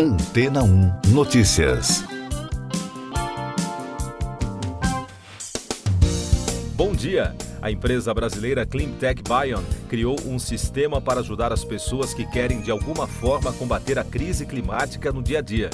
Antena 1 Notícias. Bom dia! A empresa brasileira Cleantech Bion criou um sistema para ajudar as pessoas que querem de alguma forma combater a crise climática no dia a dia.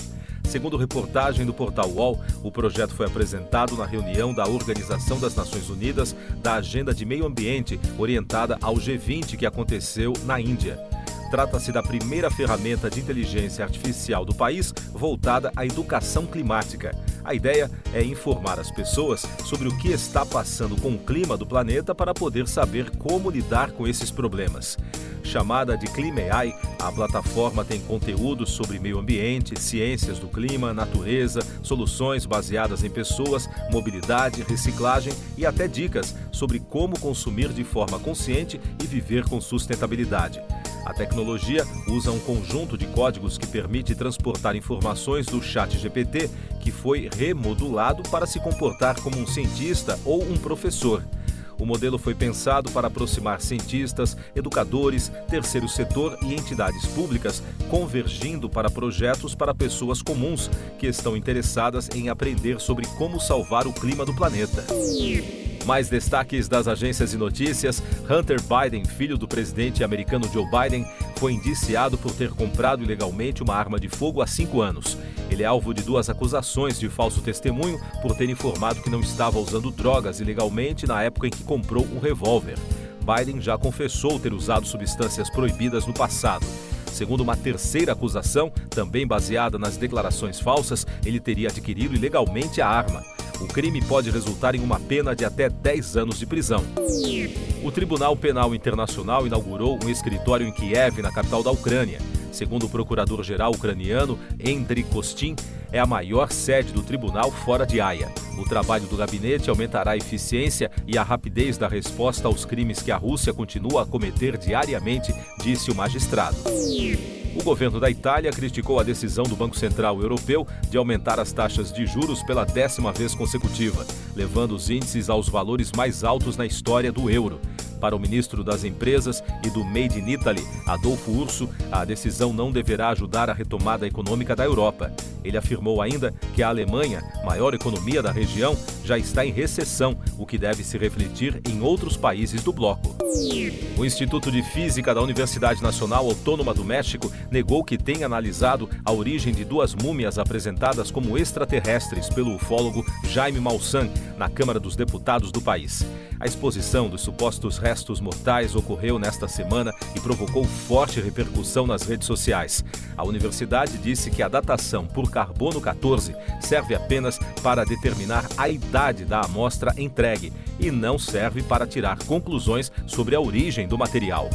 Segundo reportagem do portal UOL, o projeto foi apresentado na reunião da Organização das Nações Unidas da Agenda de Meio Ambiente, orientada ao G20 que aconteceu na Índia. Trata-se da primeira ferramenta de inteligência artificial do país voltada à educação climática. A ideia é informar as pessoas sobre o que está passando com o clima do planeta para poder saber como lidar com esses problemas. Chamada de ClimaAI, a plataforma tem conteúdos sobre meio ambiente, ciências do clima, natureza, soluções baseadas em pessoas, mobilidade, reciclagem e até dicas sobre como consumir de forma consciente e viver com sustentabilidade. A tecnologia usa um conjunto de códigos que permite transportar informações do chat GPT, que foi remodulado para se comportar como um cientista ou um professor. O modelo foi pensado para aproximar cientistas, educadores, terceiro setor e entidades públicas, convergindo para projetos para pessoas comuns que estão interessadas em aprender sobre como salvar o clima do planeta. Mais destaques das agências de notícias: Hunter Biden, filho do presidente americano Joe Biden, foi indiciado por ter comprado ilegalmente uma arma de fogo há cinco anos. Ele é alvo de duas acusações de falso testemunho por ter informado que não estava usando drogas ilegalmente na época em que comprou um revólver. Biden já confessou ter usado substâncias proibidas no passado. Segundo uma terceira acusação, também baseada nas declarações falsas, ele teria adquirido ilegalmente a arma. O crime pode resultar em uma pena de até 10 anos de prisão. O Tribunal Penal Internacional inaugurou um escritório em Kiev, na capital da Ucrânia. Segundo o procurador-geral ucraniano Endry Kostin, é a maior sede do tribunal fora de Haia. O trabalho do gabinete aumentará a eficiência e a rapidez da resposta aos crimes que a Rússia continua a cometer diariamente, disse o magistrado. O governo da Itália criticou a decisão do Banco Central Europeu de aumentar as taxas de juros pela décima vez consecutiva, levando os índices aos valores mais altos na história do euro. Para o ministro das Empresas e do Made in Italy, Adolfo Urso, a decisão não deverá ajudar a retomada econômica da Europa. Ele afirmou ainda que a Alemanha, maior economia da região, já está em recessão, o que deve se refletir em outros países do bloco. O Instituto de Física da Universidade Nacional Autônoma do México negou que tenha analisado a origem de duas múmias apresentadas como extraterrestres pelo ufólogo Jaime Maussan na Câmara dos Deputados do país. A exposição dos supostos restos mortais ocorreu nesta semana e provocou forte repercussão nas redes sociais. A universidade disse que a datação por carbono 14 serve apenas para determinar a idade da amostra entregue e não serve para tirar conclusões sobre a origem do material.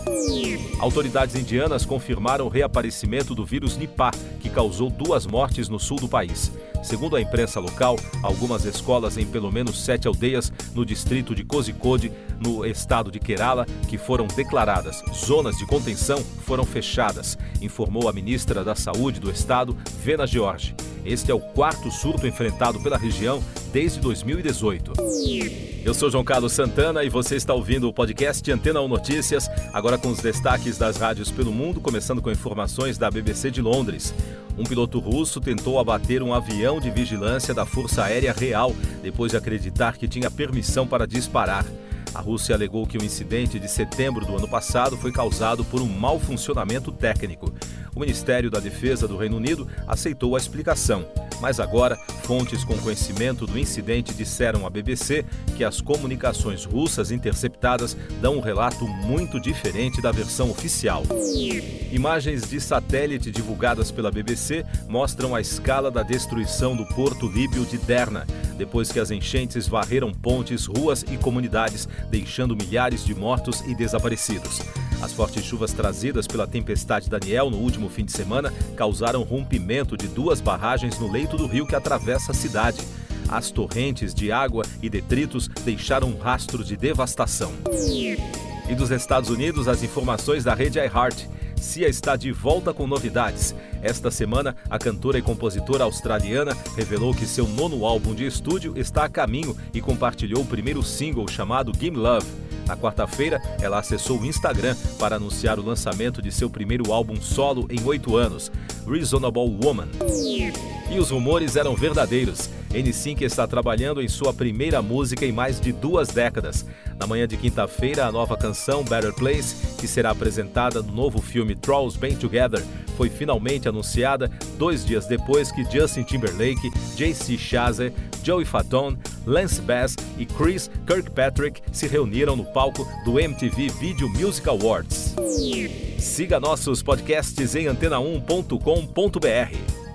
Autoridades indianas confirmaram o reaparecimento do vírus Nipah, que causou duas mortes no sul do país. Segundo a imprensa local, algumas escolas em pelo menos sete aldeias no distrito de Kozhikode, no estado de Kerala, que foram declaradas zonas de contenção, foram fechadas, informou a ministra da Saúde do estado, Vena George. Este é o quarto surto enfrentado pela região desde 2018. Eu sou João Carlos Santana e você está ouvindo o podcast Antena 1 Notícias, agora com os destaques das rádios pelo mundo, começando com informações da BBC de Londres. Um piloto russo tentou abater um avião de vigilância da Força Aérea Real depois de acreditar que tinha permissão para disparar. A Rússia alegou que o incidente de setembro do ano passado foi causado por um mau funcionamento técnico. O Ministério da Defesa do Reino Unido aceitou a explicação. Mas agora, fontes com conhecimento do incidente disseram à BBC que as comunicações russas interceptadas dão um relato muito diferente da versão oficial. Imagens de satélite divulgadas pela BBC mostram a escala da destruição do porto líbio de Derna, depois que as enchentes varreram pontes, ruas e comunidades, deixando milhares de mortos e desaparecidos. As fortes chuvas trazidas pela tempestade Daniel no último fim de semana causaram rompimento de duas barragens no leito do rio que atravessa a cidade. As torrentes de água e detritos deixaram um rastro de devastação. E dos Estados Unidos, as informações da rede iHeart. Cia está de volta com novidades. Esta semana, a cantora e compositora australiana revelou que seu nono álbum de estúdio está a caminho e compartilhou o primeiro single chamado Game Love. Na quarta-feira, ela acessou o Instagram para anunciar o lançamento de seu primeiro álbum solo em oito anos, Reasonable Woman. E os rumores eram verdadeiros. N5 está trabalhando em sua primeira música em mais de duas décadas. Na manhã de quinta-feira, a nova canção Better Place, que será apresentada no novo filme Trolls Band Together, foi finalmente anunciada dois dias depois que Justin Timberlake, JC Chazé, Joey Fatone, Lance Bass e Chris Kirkpatrick se reuniram no palco do MTV Video Music Awards. Siga nossos podcasts em antena1.com.br.